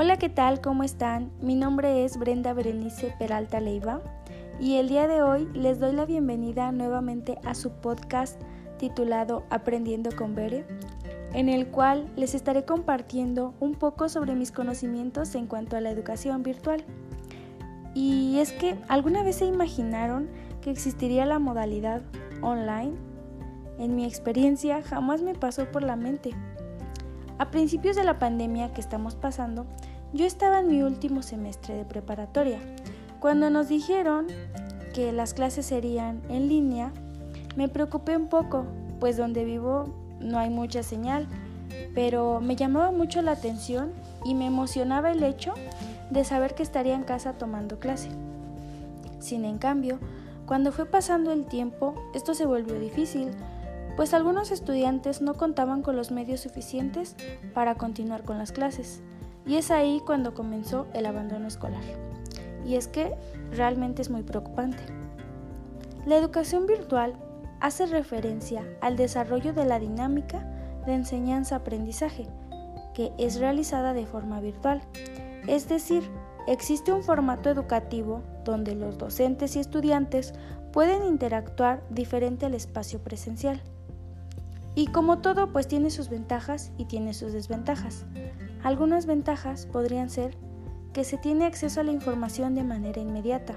Hola, ¿qué tal? ¿Cómo están? Mi nombre es Brenda Berenice Peralta Leiva y el día de hoy les doy la bienvenida nuevamente a su podcast titulado Aprendiendo con Bere, en el cual les estaré compartiendo un poco sobre mis conocimientos en cuanto a la educación virtual. Y es que, ¿alguna vez se imaginaron que existiría la modalidad online? En mi experiencia jamás me pasó por la mente. A principios de la pandemia que estamos pasando, yo estaba en mi último semestre de preparatoria. Cuando nos dijeron que las clases serían en línea, me preocupé un poco, pues donde vivo no hay mucha señal, pero me llamaba mucho la atención y me emocionaba el hecho de saber que estaría en casa tomando clase. Sin cambio, cuando fue pasando el tiempo, esto se volvió difícil, pues algunos estudiantes no contaban con los medios suficientes para continuar con las clases. Y es ahí cuando comenzó el abandono escolar. Y es que realmente es muy preocupante. La educación virtual hace referencia al desarrollo de la dinámica de enseñanza-aprendizaje, que es realizada de forma virtual. Es decir, existe un formato educativo donde los docentes y estudiantes pueden interactuar diferente al espacio presencial. Y como todo, pues tiene sus ventajas y tiene sus desventajas. Algunas ventajas podrían ser que se tiene acceso a la información de manera inmediata.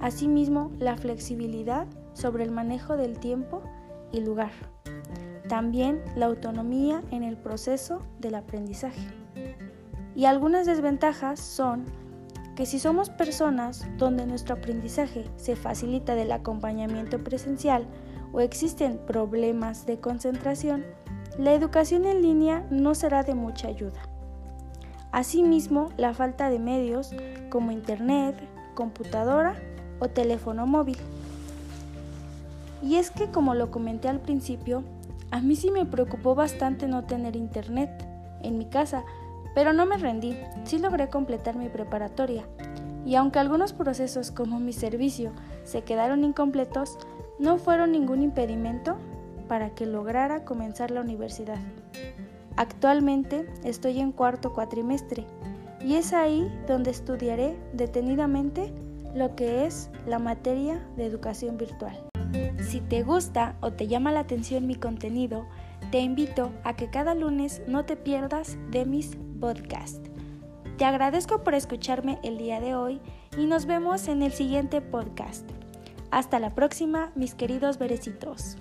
Asimismo, la flexibilidad sobre el manejo del tiempo y lugar. También la autonomía en el proceso del aprendizaje. Y algunas desventajas son que si somos personas donde nuestro aprendizaje se facilita del acompañamiento presencial, o existen problemas de concentración, la educación en línea no será de mucha ayuda. Asimismo, la falta de medios como Internet, computadora o teléfono móvil. Y es que, como lo comenté al principio, a mí sí me preocupó bastante no tener Internet en mi casa, pero no me rendí, sí logré completar mi preparatoria. Y aunque algunos procesos como mi servicio se quedaron incompletos, no fueron ningún impedimento para que lograra comenzar la universidad. Actualmente estoy en cuarto cuatrimestre y es ahí donde estudiaré detenidamente lo que es la materia de educación virtual. Si te gusta o te llama la atención mi contenido, te invito a que cada lunes no te pierdas de mis podcasts. Te agradezco por escucharme el día de hoy y nos vemos en el siguiente podcast. Hasta la próxima, mis queridos berecitos.